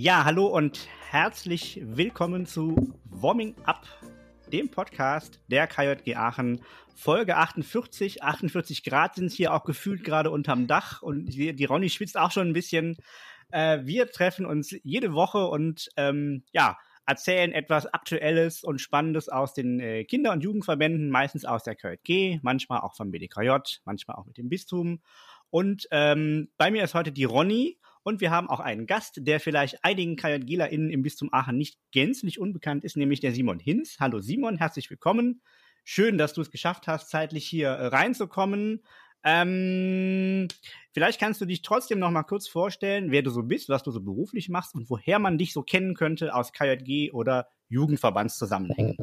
Ja, hallo und herzlich willkommen zu Warming Up, dem Podcast der KJG Aachen. Folge 48, 48 Grad sind hier auch gefühlt gerade unterm Dach und die, die Ronny schwitzt auch schon ein bisschen. Äh, wir treffen uns jede Woche und ähm, ja, erzählen etwas Aktuelles und Spannendes aus den äh, Kinder- und Jugendverbänden, meistens aus der KJG, manchmal auch vom BDKJ, manchmal auch mit dem Bistum. Und ähm, bei mir ist heute die Ronny und wir haben auch einen Gast, der vielleicht einigen KJGlerInnen im Bistum Aachen nicht gänzlich unbekannt ist, nämlich der Simon Hinz. Hallo Simon, herzlich willkommen. Schön, dass du es geschafft hast, zeitlich hier äh, reinzukommen. Ähm, vielleicht kannst du dich trotzdem noch mal kurz vorstellen, wer du so bist, was du so beruflich machst und woher man dich so kennen könnte aus KJG oder Jugendverbandszusammenhängen.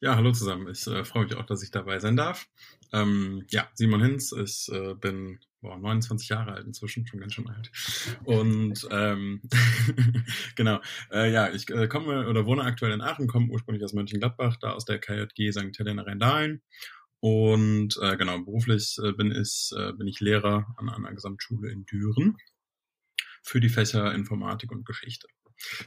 Ja, hallo zusammen. Ich äh, freue mich auch, dass ich dabei sein darf. Ähm, ja, Simon Hinz, ich äh, bin boah, 29 Jahre alt inzwischen, schon ganz schön alt. Und ähm, genau, äh, ja, ich äh, komme oder wohne aktuell in Aachen, komme ursprünglich aus Mönchengladbach, da aus der KJG St. Helena Rheindahlen. Und äh, genau, beruflich äh, bin ich äh, bin ich Lehrer an einer Gesamtschule in Düren für die Fächer Informatik und Geschichte.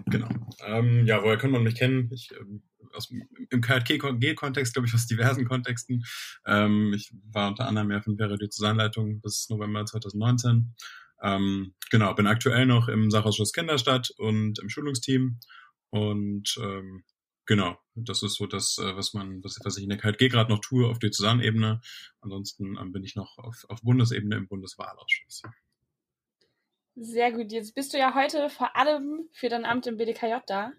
Genau. Ähm, ja, woher kann man mich kennen? Ich ähm, aus, im KJG-Kontext, glaube ich, aus diversen Kontexten. Ähm, ich war unter anderem ja fünf Jahre Diözesanleitung bis November 2019. Ähm, genau, bin aktuell noch im Sachausschuss Kinderstadt und im Schulungsteam. Und ähm, genau, das ist so das, äh, was man, was, was ich in der KJG gerade noch tue auf Diözesanebene. Ansonsten ähm, bin ich noch auf, auf Bundesebene im Bundeswahlausschuss. Sehr gut. Jetzt bist du ja heute vor allem für dein Amt im BDKJ da.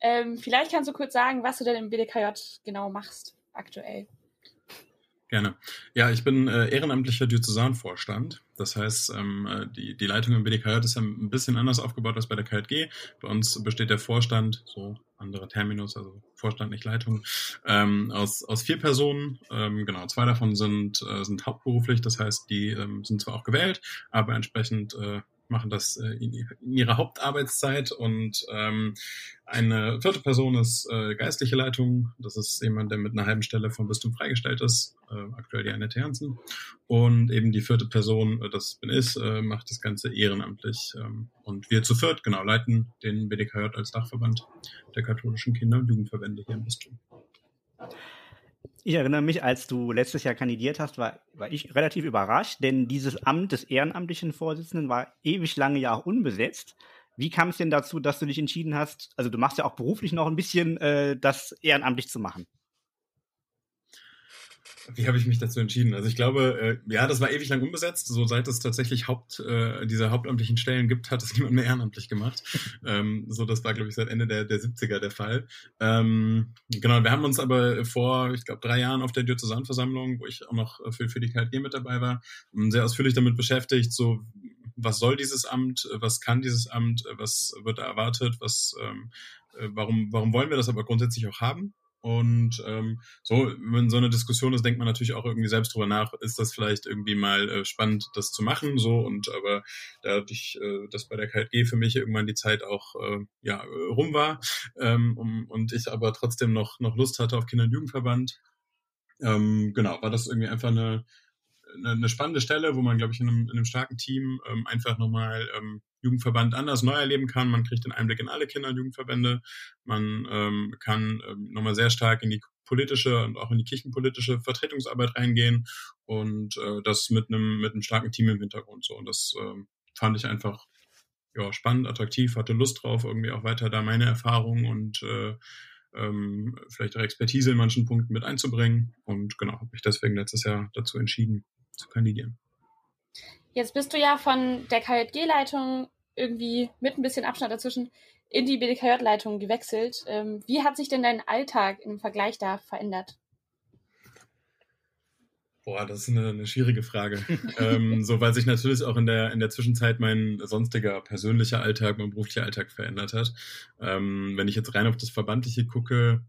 Ähm, vielleicht kannst du kurz sagen, was du denn im BDKJ genau machst aktuell. Gerne. Ja, ich bin äh, ehrenamtlicher Diözesanvorstand. Das heißt, ähm, äh, die, die Leitung im BDKJ ist ja ein bisschen anders aufgebaut als bei der KJG. Bei uns besteht der Vorstand, so andere Terminus, also Vorstand, nicht Leitung, ähm, aus, aus vier Personen. Ähm, genau, zwei davon sind, äh, sind hauptberuflich, das heißt, die ähm, sind zwar auch gewählt, aber entsprechend äh, machen das äh, in, ihrer Hauptarbeitszeit und ähm, eine vierte Person ist äh, geistliche Leitung. Das ist jemand, der mit einer halben Stelle vom Bistum freigestellt ist, äh, aktuell die Annette Hansen. Und eben die vierte Person, das bin ich, macht das Ganze ehrenamtlich. Ähm, und wir zu viert, genau, leiten den BDKJ als Dachverband der katholischen Kinder- und Jugendverbände hier im Bistum. Ich erinnere mich, als du letztes Jahr kandidiert hast, war, war ich relativ überrascht, denn dieses Amt des ehrenamtlichen Vorsitzenden war ewig lange ja auch unbesetzt. Wie kam es denn dazu, dass du dich entschieden hast, also du machst ja auch beruflich noch ein bisschen, äh, das ehrenamtlich zu machen? Wie habe ich mich dazu entschieden? Also ich glaube, äh, ja, das war ewig lang unbesetzt. So seit es tatsächlich Haupt, äh, diese hauptamtlichen Stellen gibt, hat es niemand mehr ehrenamtlich gemacht. ähm, so, das war, glaube ich, seit Ende der, der 70er der Fall. Ähm, genau, wir haben uns aber vor, ich glaube, drei Jahren auf der Diözesanversammlung, wo ich auch noch für, für die KLG mit dabei war, sehr ausführlich damit beschäftigt, so was soll dieses Amt, was kann dieses Amt, was wird da erwartet, was ähm, äh, warum, warum wollen wir das aber grundsätzlich auch haben? Und ähm, so, wenn so eine Diskussion ist, denkt man natürlich auch irgendwie selbst drüber nach, ist das vielleicht irgendwie mal äh, spannend, das zu machen, so. Und aber da ich, äh, das bei der KLG für mich irgendwann die Zeit auch äh, ja rum war ähm, um, und ich aber trotzdem noch noch Lust hatte auf Kinder- und Jugendverband, ähm, genau, war das irgendwie einfach eine eine, eine spannende Stelle, wo man, glaube ich, in einem, in einem starken Team ähm, einfach nochmal ähm, Jugendverband anders neu erleben kann. Man kriegt den Einblick in alle Kinder- und Jugendverbände. Man ähm, kann ähm, nochmal sehr stark in die politische und auch in die kirchenpolitische Vertretungsarbeit reingehen und äh, das mit einem mit einem starken Team im Hintergrund so. Und das äh, fand ich einfach ja spannend, attraktiv, hatte Lust drauf, irgendwie auch weiter da meine Erfahrungen und äh, ähm, vielleicht auch Expertise in manchen Punkten mit einzubringen. Und genau, habe mich deswegen letztes Jahr dazu entschieden, zu kandidieren. Jetzt bist du ja von der KJG-Leitung irgendwie mit ein bisschen Abstand dazwischen in die BDKJ-Leitung gewechselt. Ähm, wie hat sich denn dein Alltag im Vergleich da verändert? Boah, das ist eine, eine schwierige Frage. ähm, so, weil sich natürlich auch in der, in der Zwischenzeit mein sonstiger persönlicher Alltag, mein beruflicher Alltag verändert hat. Ähm, wenn ich jetzt rein auf das Verbandliche gucke,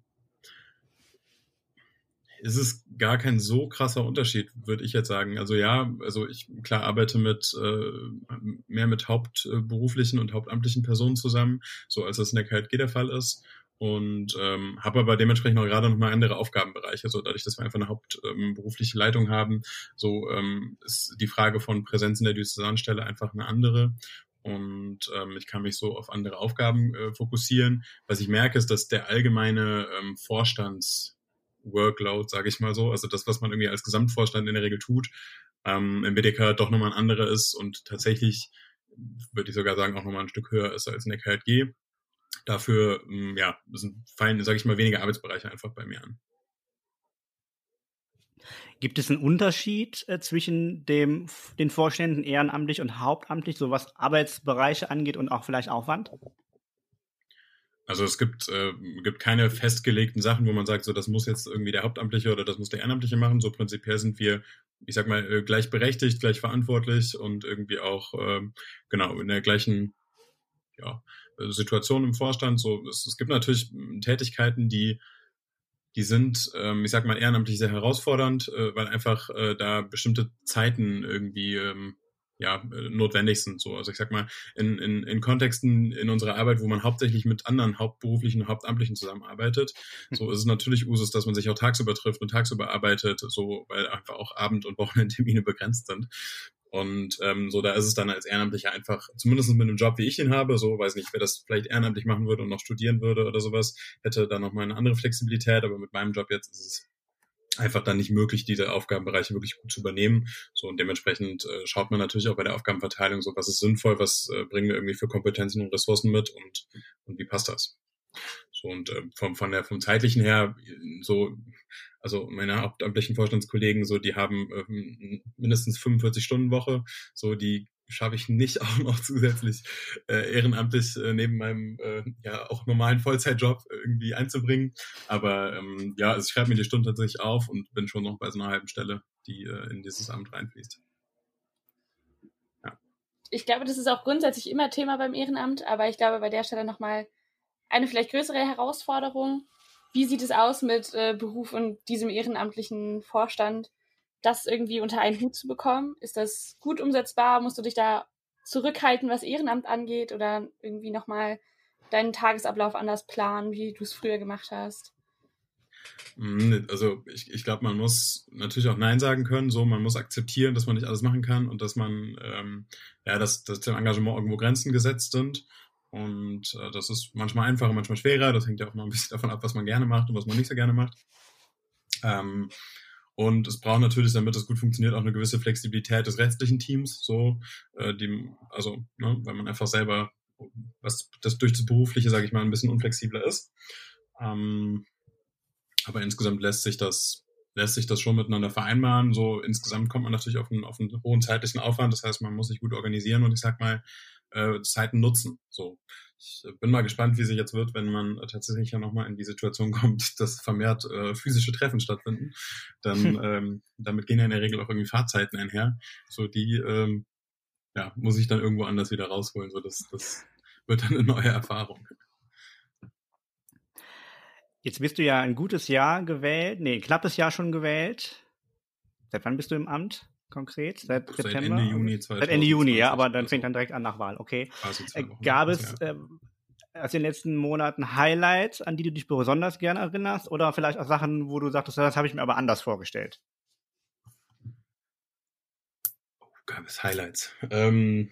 ist es gar kein so krasser Unterschied, würde ich jetzt sagen. Also ja, also ich klar arbeite mit äh, mehr mit hauptberuflichen und hauptamtlichen Personen zusammen, so als das in der KLG der Fall ist. Und ähm, habe aber dementsprechend auch gerade nochmal andere Aufgabenbereiche. So dadurch, dass wir einfach eine hauptberufliche ähm, Leitung haben, so ähm, ist die Frage von Präsenz in der Diözesanstelle einfach eine andere. und ähm, ich kann mich so auf andere Aufgaben äh, fokussieren. Was ich merke, ist, dass der allgemeine ähm, Vorstands Workload, sage ich mal so, also das, was man irgendwie als Gesamtvorstand in der Regel tut, ähm, im BDK doch nochmal ein anderer ist und tatsächlich, würde ich sogar sagen, auch nochmal ein Stück höher ist als in der KLG. Dafür, ähm, ja, fallen, sage ich mal, weniger Arbeitsbereiche einfach bei mir an. Gibt es einen Unterschied äh, zwischen dem, den Vorständen ehrenamtlich und hauptamtlich, so was Arbeitsbereiche angeht und auch vielleicht Aufwand? Also es gibt, äh, gibt keine festgelegten Sachen, wo man sagt, so das muss jetzt irgendwie der Hauptamtliche oder das muss der Ehrenamtliche machen. So prinzipiell sind wir, ich sag mal, äh, gleich berechtigt, gleich verantwortlich und irgendwie auch ähm, genau in der gleichen ja, Situation im Vorstand. So es, es gibt natürlich Tätigkeiten, die die sind, ähm, ich sag mal, ehrenamtlich sehr herausfordernd, äh, weil einfach äh, da bestimmte Zeiten irgendwie ähm, ja, äh, notwendig sind. So. Also ich sag mal, in, in, in Kontexten in unserer Arbeit, wo man hauptsächlich mit anderen hauptberuflichen, hauptamtlichen zusammenarbeitet, so ist es natürlich Usus, dass man sich auch tagsüber trifft und tagsüber arbeitet, so weil einfach auch Abend- und Wochenendtermine begrenzt sind. Und ähm, so, da ist es dann als Ehrenamtlicher einfach, zumindest mit einem Job, wie ich ihn habe, so, weiß nicht, wer das vielleicht ehrenamtlich machen würde und noch studieren würde oder sowas, hätte da nochmal eine andere Flexibilität, aber mit meinem Job jetzt ist es einfach dann nicht möglich, diese Aufgabenbereiche wirklich gut zu übernehmen. So und dementsprechend äh, schaut man natürlich auch bei der Aufgabenverteilung so, was ist sinnvoll, was äh, bringen wir irgendwie für Kompetenzen und Ressourcen mit und, und wie passt das? So und äh, vom, von der, vom zeitlichen her, so, also meine hauptamtlichen Vorstandskollegen, so, die haben äh, mindestens 45 Stunden Woche, so, die schaffe ich nicht auch noch zusätzlich äh, ehrenamtlich äh, neben meinem äh, ja auch normalen Vollzeitjob irgendwie einzubringen. Aber ähm, ja, also ich schreibe mir die Stunden tatsächlich auf und bin schon noch bei so einer halben Stelle, die äh, in dieses Amt reinfließt. Ja. Ich glaube, das ist auch grundsätzlich immer Thema beim Ehrenamt, aber ich glaube bei der Stelle nochmal eine vielleicht größere Herausforderung. Wie sieht es aus mit äh, Beruf und diesem ehrenamtlichen Vorstand? Das irgendwie unter einen Hut zu bekommen? Ist das gut umsetzbar? Musst du dich da zurückhalten, was Ehrenamt angeht oder irgendwie nochmal deinen Tagesablauf anders planen, wie du es früher gemacht hast? Mm, also ich, ich glaube, man muss natürlich auch Nein sagen können. So, man muss akzeptieren, dass man nicht alles machen kann und dass man ähm, ja, dass, dass dem Engagement irgendwo Grenzen gesetzt sind. Und äh, das ist manchmal einfacher, manchmal schwerer. Das hängt ja auch noch ein bisschen davon ab, was man gerne macht und was man nicht so gerne macht. Ähm, und es braucht natürlich, damit das gut funktioniert, auch eine gewisse Flexibilität des restlichen Teams. So, äh, die, also, ne, weil man einfach selber, was das durch das Berufliche, sage ich mal, ein bisschen unflexibler ist. Ähm, aber insgesamt lässt sich das lässt sich das schon miteinander vereinbaren. So insgesamt kommt man natürlich auf einen, auf einen hohen zeitlichen Aufwand. Das heißt, man muss sich gut organisieren und ich sag mal, äh, Zeiten nutzen. So. Ich bin mal gespannt, wie sich jetzt wird, wenn man tatsächlich ja nochmal in die Situation kommt, dass vermehrt äh, physische Treffen stattfinden. Dann hm. ähm, damit gehen ja in der Regel auch irgendwie Fahrzeiten einher. So die ähm, ja, muss ich dann irgendwo anders wieder rausholen. So das, das wird dann eine neue Erfahrung. Jetzt bist du ja ein gutes Jahr gewählt, nee, knappes Jahr schon gewählt. Seit wann bist du im Amt? Konkret? Seit, Seit September? Ende Juni 2020. Seit Ende Juni, ja, aber dann fängt dann direkt an nach Wahl, okay. Also Gab es ja. ähm, aus den letzten Monaten Highlights, an die du dich besonders gerne erinnerst? Oder vielleicht auch Sachen, wo du sagtest, das habe ich mir aber anders vorgestellt? Oh, gab es Highlights? Ähm,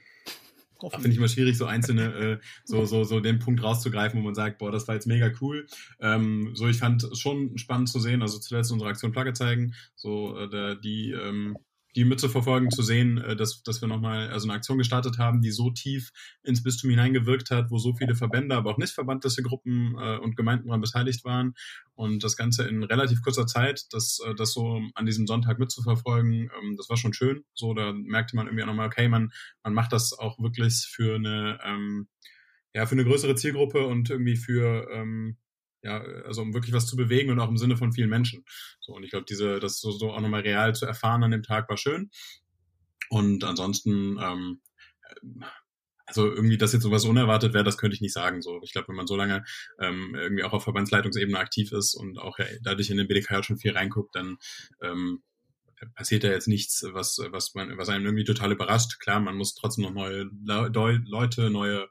Finde ich immer schwierig, so einzelne, äh, so, so, so den Punkt rauszugreifen, wo man sagt, boah, das war jetzt mega cool. Ähm, so, ich fand es schon spannend zu sehen, also zuletzt unsere Aktion Flagge zeigen, so, äh, die, ähm, die mitzuverfolgen, zu sehen, äh, dass, dass wir nochmal also eine Aktion gestartet haben, die so tief ins Bistum hineingewirkt hat, wo so viele Verbände, aber auch nicht verbandliche Gruppen äh, und Gemeinden daran beteiligt waren. Und das Ganze in relativ kurzer Zeit, das, äh, das so an diesem Sonntag mitzuverfolgen, ähm, das war schon schön. So, da merkte man irgendwie auch nochmal, okay, man, man macht das auch wirklich für eine, ähm, ja, für eine größere Zielgruppe und irgendwie für, ähm, ja, also um wirklich was zu bewegen und auch im Sinne von vielen Menschen. So, und ich glaube, diese, das so, so auch nochmal real zu erfahren an dem Tag war schön. Und ansonsten, ähm, also irgendwie, dass jetzt sowas unerwartet wäre, das könnte ich nicht sagen. So, ich glaube, wenn man so lange ähm, irgendwie auch auf Verbandsleitungsebene aktiv ist und auch ja, dadurch in den BDK schon viel reinguckt, dann ähm, passiert ja jetzt nichts, was, was man, was einem irgendwie total überrascht. Klar, man muss trotzdem noch neue Le Leute, neue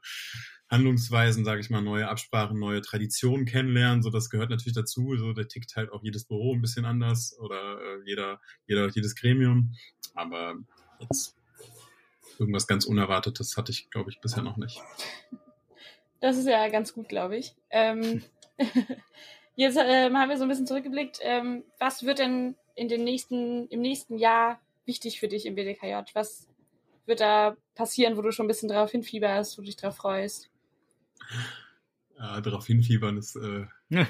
Handlungsweisen, sage ich mal, neue Absprachen, neue Traditionen kennenlernen. So, das gehört natürlich dazu. So, da tickt halt auch jedes Büro ein bisschen anders oder äh, jeder, jeder, jedes Gremium. Aber jetzt irgendwas ganz Unerwartetes hatte ich, glaube ich, bisher noch nicht. Das ist ja ganz gut, glaube ich. Ähm, jetzt äh, haben wir so ein bisschen zurückgeblickt. Ähm, was wird denn in den nächsten, im nächsten Jahr wichtig für dich im BDKJ? Was wird da passieren, wo du schon ein bisschen drauf hinfieberst, wo du dich drauf freust? Ja, darauf hinfiebern ist äh, ja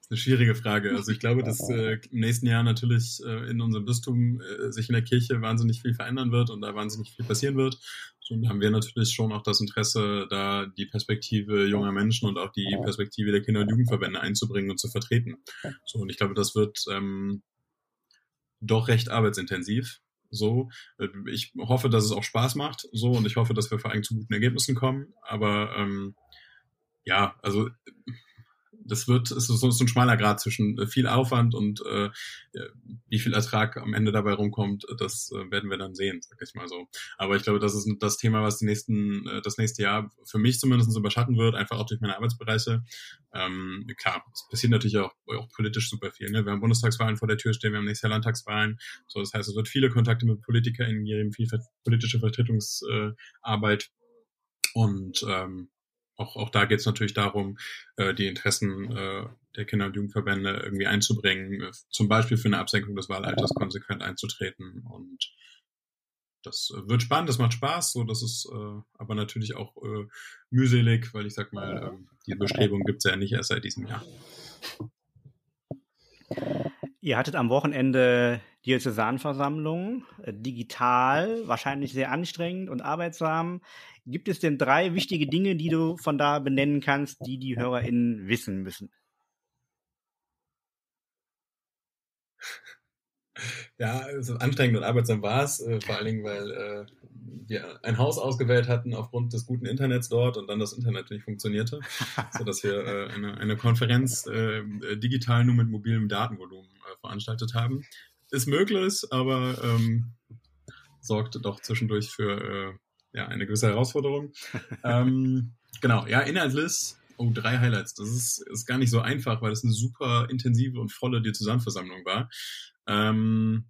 ist eine schwierige Frage. Also ich glaube, dass äh, im nächsten Jahr natürlich äh, in unserem Bistum äh, sich in der Kirche wahnsinnig viel verändern wird und da wahnsinnig viel passieren wird. So, und haben wir natürlich schon auch das Interesse, da die Perspektive junger Menschen und auch die Perspektive der Kinder- und Jugendverbände einzubringen und zu vertreten. So, und ich glaube, das wird ähm, doch recht arbeitsintensiv. So, äh, ich hoffe, dass es auch Spaß macht. So, und ich hoffe, dass wir vor allem zu guten Ergebnissen kommen. Aber ähm, ja, also das wird, ist so, ein schmaler Grad zwischen äh, viel Aufwand und äh, wie viel Ertrag am Ende dabei rumkommt, das äh, werden wir dann sehen, sag ich mal so. Aber ich glaube, das ist das Thema, was die nächsten, äh, das nächste Jahr für mich zumindest überschatten wird, einfach auch durch meine Arbeitsbereiche. Ähm, klar, es passiert natürlich auch, auch politisch super viel. Ne? Wir haben Bundestagswahlen vor der Tür stehen, wir haben nächstes Jahr Landtagswahlen. So, das heißt, es wird viele Kontakte mit PolitikerInnen geben, viel politische Vertretungsarbeit. Und ähm, auch, auch da geht es natürlich darum, äh, die Interessen äh, der Kinder- und Jugendverbände irgendwie einzubringen, äh, zum Beispiel für eine Absenkung des Wahlalters konsequent einzutreten. Und das wird spannend, das macht Spaß, so das ist äh, aber natürlich auch äh, mühselig, weil ich sag mal, äh, die Bestrebung gibt es ja nicht erst seit diesem Jahr. Ihr hattet am Wochenende Diözesanversammlung, äh, digital, wahrscheinlich sehr anstrengend und arbeitsam. Gibt es denn drei wichtige Dinge, die du von da benennen kannst, die die HörerInnen wissen müssen? Ja, also anstrengend und arbeitsam war es, äh, vor allen Dingen, weil äh, wir ein Haus ausgewählt hatten aufgrund des guten Internets dort und dann das Internet nicht funktionierte, sodass wir äh, eine, eine Konferenz äh, digital nur mit mobilem Datenvolumen äh, veranstaltet haben. Ist möglich, aber ähm, sorgt doch zwischendurch für äh, ja, eine gewisse Herausforderung. ähm, genau, ja, inhaltlich Oh, drei Highlights. Das ist, ist gar nicht so einfach, weil es eine super intensive und volle Diözesanversammlung war. Ähm,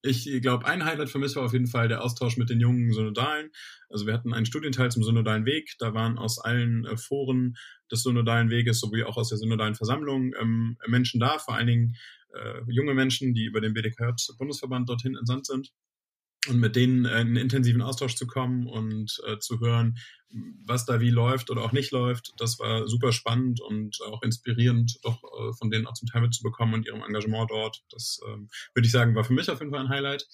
ich glaube, ein Highlight für mich war auf jeden Fall der Austausch mit den jungen Synodalen. Also wir hatten einen Studienteil zum Synodalen Weg. Da waren aus allen äh, Foren des Synodalen Weges sowie auch aus der Synodalen Versammlung ähm, Menschen da, vor allen Dingen äh, junge Menschen, die über den BDK-Bundesverband dorthin entsandt sind und mit denen äh, in intensiven Austausch zu kommen und äh, zu hören, was da wie läuft oder auch nicht läuft. Das war super spannend und auch inspirierend, doch äh, von denen auch zum Teil mitzubekommen und ihrem Engagement dort. Das ähm, würde ich sagen, war für mich auf jeden Fall ein Highlight.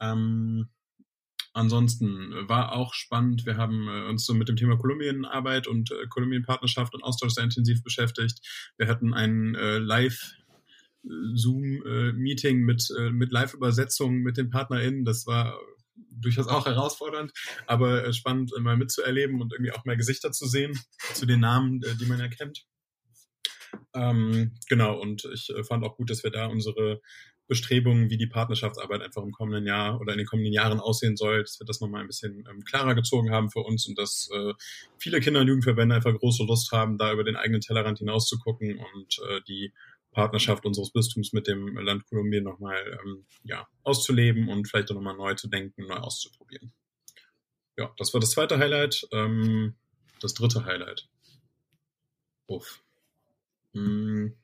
Ähm, ansonsten war auch spannend. Wir haben äh, uns so mit dem Thema Kolumbienarbeit und äh, Kolumbienpartnerschaft und Austausch sehr intensiv beschäftigt. Wir hatten ein äh, Live Zoom-Meeting mit, äh, mit Live-Übersetzung mit den PartnerInnen. Das war durchaus auch herausfordernd, aber äh, spannend mal mitzuerleben und irgendwie auch mal Gesichter zu sehen zu den Namen, äh, die man erkennt. Ähm, genau, und ich fand auch gut, dass wir da unsere Bestrebungen, wie die Partnerschaftsarbeit einfach im kommenden Jahr oder in den kommenden Jahren aussehen soll, dass wir das nochmal ein bisschen ähm, klarer gezogen haben für uns und dass äh, viele Kinder- und Jugendverbände einfach große Lust haben, da über den eigenen Tellerrand hinaus zu gucken und äh, die Partnerschaft unseres Bistums mit dem Land Kolumbien nochmal ähm, ja, auszuleben und vielleicht auch nochmal neu zu denken, neu auszuprobieren. Ja, das war das zweite Highlight. Ähm, das dritte Highlight. Uff. Hm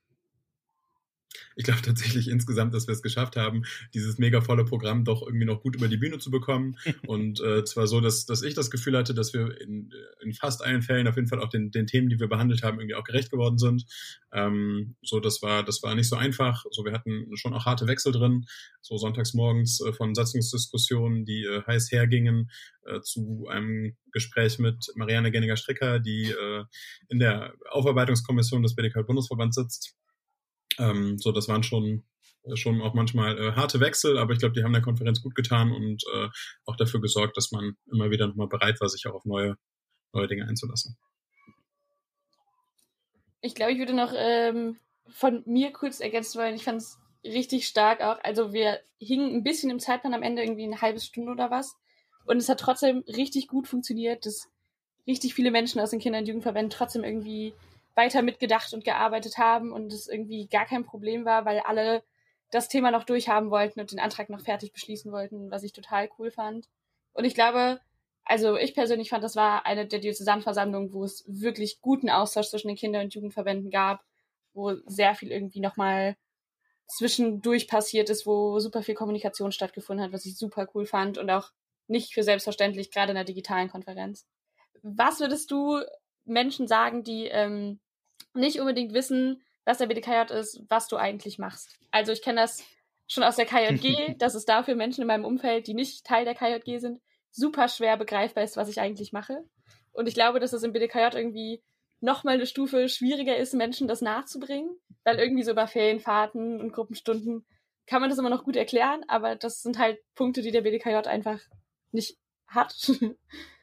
ich glaube tatsächlich insgesamt, dass wir es geschafft haben, dieses mega volle Programm doch irgendwie noch gut über die Bühne zu bekommen. Und äh, zwar so, dass, dass ich das Gefühl hatte, dass wir in, in fast allen Fällen auf jeden Fall auch den, den Themen, die wir behandelt haben, irgendwie auch gerecht geworden sind. Ähm, so, das war, das war nicht so einfach. So, wir hatten schon auch harte Wechsel drin. So sonntags morgens äh, von Satzungsdiskussionen, die äh, heiß hergingen, äh, zu einem Gespräch mit Marianne Genninger-Stricker, die äh, in der Aufarbeitungskommission des BDK-Bundesverbands sitzt ähm, so, das waren schon schon auch manchmal äh, harte Wechsel, aber ich glaube, die haben der Konferenz gut getan und äh, auch dafür gesorgt, dass man immer wieder nochmal bereit war, sich auch auf neue, neue Dinge einzulassen. Ich glaube, ich würde noch ähm, von mir kurz ergänzen wollen. Ich fand es richtig stark auch. Also wir hingen ein bisschen im Zeitplan am Ende irgendwie eine halbe Stunde oder was. Und es hat trotzdem richtig gut funktioniert, dass richtig viele Menschen aus den Kinder- und Jugendverbänden trotzdem irgendwie weiter mitgedacht und gearbeitet haben und es irgendwie gar kein Problem war, weil alle das Thema noch durchhaben wollten und den Antrag noch fertig beschließen wollten, was ich total cool fand. Und ich glaube, also ich persönlich fand, das war eine der Diözesanversammlungen, wo es wirklich guten Austausch zwischen den Kinder- und Jugendverbänden gab, wo sehr viel irgendwie nochmal zwischendurch passiert ist, wo super viel Kommunikation stattgefunden hat, was ich super cool fand und auch nicht für selbstverständlich, gerade in der digitalen Konferenz. Was würdest du Menschen sagen, die ähm, nicht unbedingt wissen, was der BDKJ ist, was du eigentlich machst? Also ich kenne das schon aus der KJG, dass es da für Menschen in meinem Umfeld, die nicht Teil der KJG sind, super schwer begreifbar ist, was ich eigentlich mache. Und ich glaube, dass es im BDKJ irgendwie nochmal eine Stufe schwieriger ist, Menschen das nachzubringen, weil irgendwie so über Ferienfahrten und Gruppenstunden kann man das immer noch gut erklären, aber das sind halt Punkte, die der BDKJ einfach nicht hat.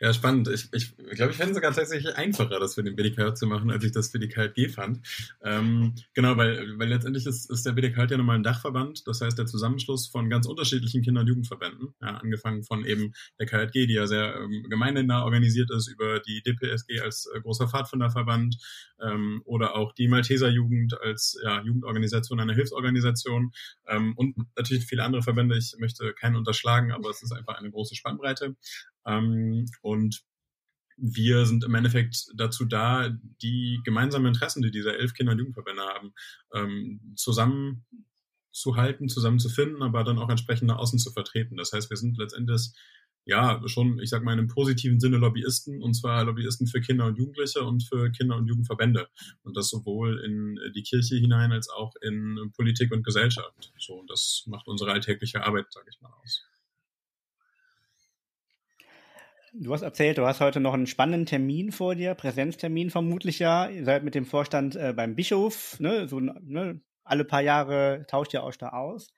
Ja, spannend. Ich, ich glaube, ich fände es sogar tatsächlich einfacher, das für den BDK zu machen, als ich das für die KLG fand. Ähm, genau, weil, weil letztendlich ist, ist der BDK ja nochmal ein Dachverband, das heißt der Zusammenschluss von ganz unterschiedlichen Kinder- und Jugendverbänden, ja, angefangen von eben der KLG, die ja sehr ähm, gemeindenah organisiert ist, über die DPSG als äh, großer Pfadfinderverband ähm, oder auch die Malteser Jugend als ja, Jugendorganisation, eine Hilfsorganisation ähm, und natürlich viele andere Verbände. Ich möchte keinen unterschlagen, aber es ist einfach eine große Spannbreite. Ähm, und wir sind im Endeffekt dazu da, die gemeinsamen Interessen, die diese elf Kinder- und Jugendverbände haben, ähm, zusammenzuhalten, zusammenzufinden, aber dann auch entsprechend nach außen zu vertreten. Das heißt, wir sind letztendlich ja schon, ich sag mal, in einem positiven Sinne Lobbyisten, und zwar Lobbyisten für Kinder und Jugendliche und für Kinder- und Jugendverbände. Und das sowohl in die Kirche hinein als auch in Politik und Gesellschaft. So, und das macht unsere alltägliche Arbeit, sage ich mal, aus. Du hast erzählt, du hast heute noch einen spannenden Termin vor dir, Präsenztermin vermutlich ja. Ihr seid mit dem Vorstand äh, beim Bischof, ne, so ne, alle paar Jahre tauscht ihr euch da aus.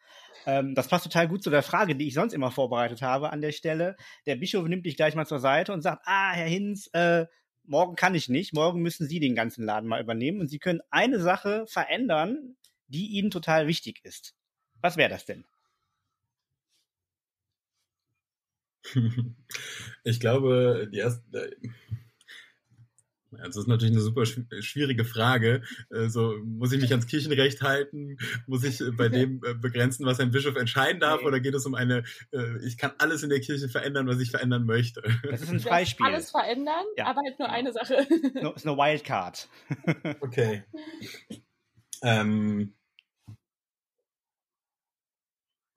Ähm, das passt total gut zu der Frage, die ich sonst immer vorbereitet habe an der Stelle. Der Bischof nimmt dich gleich mal zur Seite und sagt, ah, Herr Hinz, äh, morgen kann ich nicht, morgen müssen Sie den ganzen Laden mal übernehmen und Sie können eine Sache verändern, die Ihnen total wichtig ist. Was wäre das denn? Ich glaube, die erste. Das ist natürlich eine super schwierige Frage. So, muss ich mich ans Kirchenrecht halten? Muss ich bei dem äh, begrenzen, was ein Bischof entscheiden darf? Nee. Oder geht es um eine, äh, ich kann alles in der Kirche verändern, was ich verändern möchte? Das ist ein Freispiel. Alles verändern, ja. aber halt nur eine Sache. Das ist eine Wildcard. Okay. Ähm,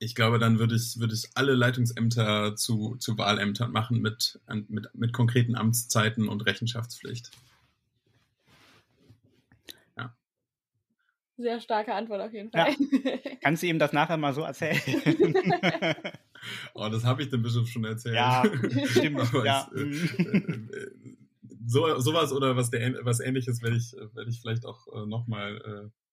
ich glaube, dann würde ich, würde ich alle Leitungsämter zu, zu Wahlämtern machen mit, mit, mit konkreten Amtszeiten und Rechenschaftspflicht. Ja. Sehr starke Antwort auf jeden Fall. Ja. Kannst du ihm das nachher mal so erzählen? oh, das habe ich dem Bischof schon erzählt. Ja, stimmt. ja. Es, äh, äh, so, sowas oder was, der, was ähnliches werde ich, werde ich vielleicht auch äh, nochmal äh,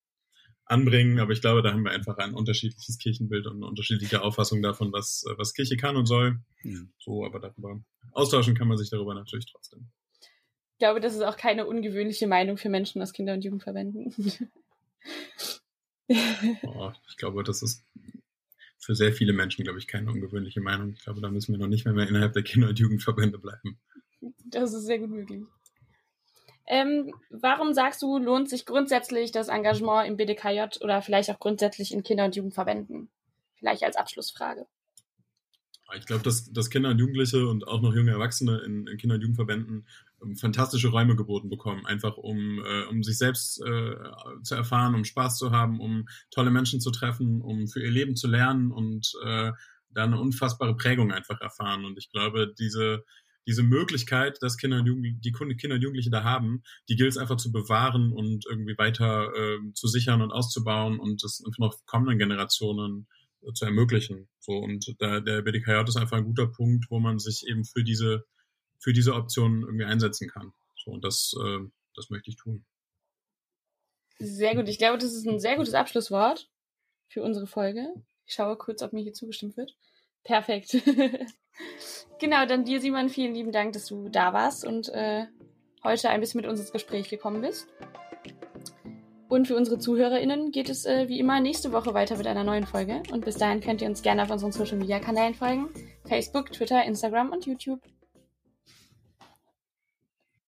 anbringen, aber ich glaube, da haben wir einfach ein unterschiedliches Kirchenbild und eine unterschiedliche Auffassung davon, was, was Kirche kann und soll. Mhm. So, aber darüber austauschen kann man sich darüber natürlich trotzdem. Ich glaube, das ist auch keine ungewöhnliche Meinung für Menschen aus Kinder- und Jugendverbänden. oh, ich glaube, das ist für sehr viele Menschen, glaube ich, keine ungewöhnliche Meinung. Ich glaube, da müssen wir noch nicht mehr, mehr innerhalb der Kinder- und Jugendverbände bleiben. Das ist sehr gut möglich. Ähm, warum sagst du, lohnt sich grundsätzlich das Engagement im BDKJ oder vielleicht auch grundsätzlich in Kinder- und Jugendverbänden? Vielleicht als Abschlussfrage. Ich glaube, dass, dass Kinder und Jugendliche und auch noch junge Erwachsene in, in Kinder- und Jugendverbänden ähm, fantastische Räume geboten bekommen, einfach um, äh, um sich selbst äh, zu erfahren, um Spaß zu haben, um tolle Menschen zu treffen, um für ihr Leben zu lernen und äh, da eine unfassbare Prägung einfach erfahren. Und ich glaube, diese, diese Möglichkeit, dass Kinder und Jugendliche, die Kinder und Jugendliche da haben, die gilt es einfach zu bewahren und irgendwie weiter äh, zu sichern und auszubauen und das einfach noch kommenden Generationen äh, zu ermöglichen. So und da, der BDKJ ist einfach ein guter Punkt, wo man sich eben für diese für diese Option irgendwie einsetzen kann. So und das äh, das möchte ich tun. Sehr gut. Ich glaube, das ist ein sehr gutes Abschlusswort für unsere Folge. Ich schaue kurz, ob mir hier zugestimmt wird. Perfekt. genau, dann dir, Simon, vielen lieben Dank, dass du da warst und äh, heute ein bisschen mit uns ins Gespräch gekommen bist. Und für unsere ZuhörerInnen geht es äh, wie immer nächste Woche weiter mit einer neuen Folge. Und bis dahin könnt ihr uns gerne auf unseren Social Media Kanälen folgen: Facebook, Twitter, Instagram und YouTube.